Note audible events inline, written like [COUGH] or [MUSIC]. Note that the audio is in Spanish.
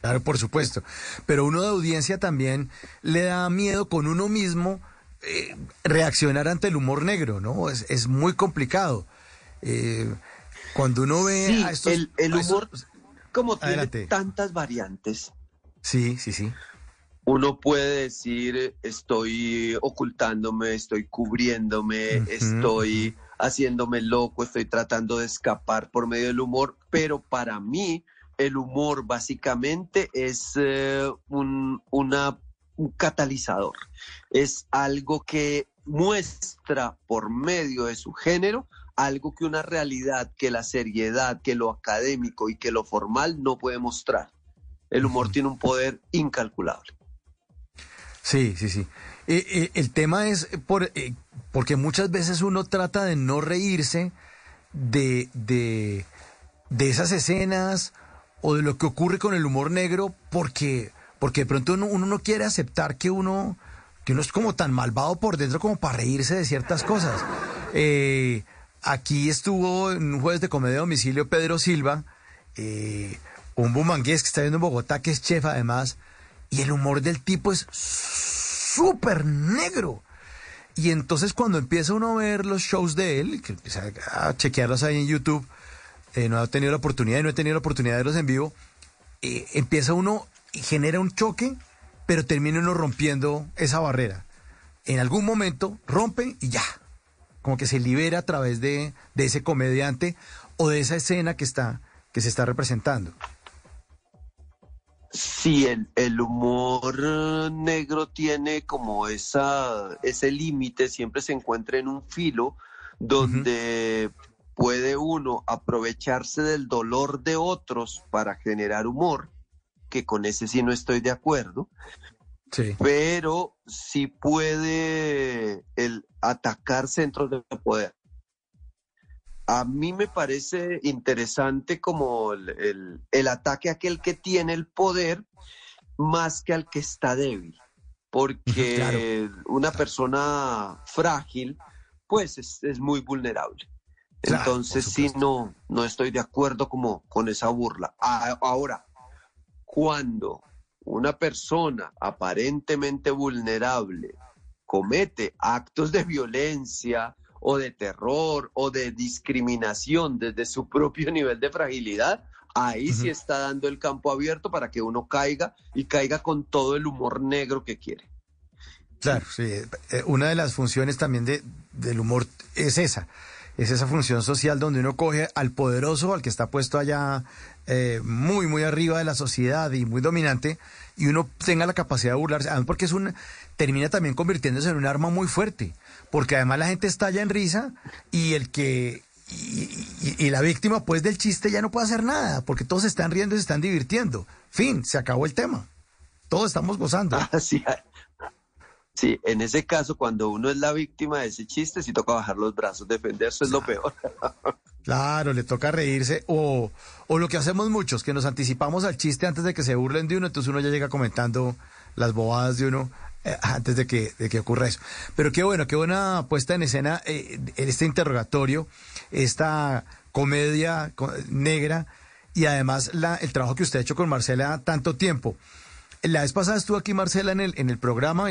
Claro, por supuesto. Pero uno de audiencia también le da miedo con uno mismo eh, reaccionar ante el humor negro, ¿no? Es, muy complicado. Eh, cuando uno ve a estos, el, el humor, como tiene tantas variantes. Sí, sí, sí. Uno puede decir, estoy ocultándome, estoy cubriéndome, estoy haciéndome loco, estoy tratando de escapar por medio del humor, pero para mí el humor básicamente es eh, un, una, un catalizador, es algo que muestra por medio de su género algo que una realidad, que la seriedad, que lo académico y que lo formal no puede mostrar. El humor tiene un poder incalculable. Sí, sí, sí. Eh, eh, el tema es por, porque muchas veces uno trata de no reírse de, de, de esas escenas o de lo que ocurre con el humor negro porque, porque de pronto uno, no quiere aceptar que uno, que uno es como tan malvado por dentro como para reírse de ciertas cosas. Eh, aquí estuvo un jueves de comedia de domicilio Pedro Silva, eh, un bumangués que está viendo en Bogotá, que es chef además, y el humor del tipo es súper negro. Y entonces cuando empieza uno a ver los shows de él, a chequearlos ahí en YouTube, eh, no he tenido la oportunidad y no he tenido la oportunidad de verlos en vivo, eh, empieza uno y genera un choque, pero termina uno rompiendo esa barrera. En algún momento rompe y ya, como que se libera a través de, ese comediante o de esa escena que, está, que se está representando. Sí, el, el, humor negro tiene como esa, ese límite, siempre se encuentra en un filo donde puede uno aprovecharse del dolor de otros para generar humor, que con ese sí no estoy de acuerdo, sí. pero sí puede el atacar centros de poder. A mí me parece interesante como el, ataque a aquel que tiene el poder más que al que está débil, porque una persona frágil pues es muy vulnerable. Entonces sí, no, no estoy de acuerdo como con esa burla. Ahora, cuando una persona aparentemente vulnerable comete actos de violencia o de terror o de discriminación desde su propio [LAUGHS] nivel de fragilidad, ahí sí está dando el campo abierto para que uno caiga y caiga con todo el humor negro que quiere. Claro, sí. Eh, una de las funciones también de, del humor es esa, es esa función social donde uno coge al poderoso, al que está puesto allá eh, muy, muy arriba de la sociedad y muy dominante, y uno tenga la capacidad de burlarse, además porque es un, termina también convirtiéndose en un arma muy fuerte, porque además la gente estalla en risa y el que, y, la víctima pues del chiste ya no puede hacer nada, porque todos se están riendo y se están divirtiendo. Fin, se acabó el tema. Todos estamos gozando. [LAUGHS] Así, Sí, en ese caso, cuando uno es la víctima de ese chiste, sí toca bajar los brazos, defenderse es lo peor. [LAUGHS] Claro, le toca reírse o, o lo que hacemos muchos, que nos anticipamos al chiste antes de que se burlen de uno, entonces uno ya llega comentando las bobadas de uno eh, antes de que, de que ocurra eso. Pero qué bueno, qué buena puesta en escena eh, este interrogatorio, esta comedia negra y además la, el trabajo que usted ha hecho con Marcela tanto tiempo. La vez pasada estuvo aquí Marcela en el, en el programa.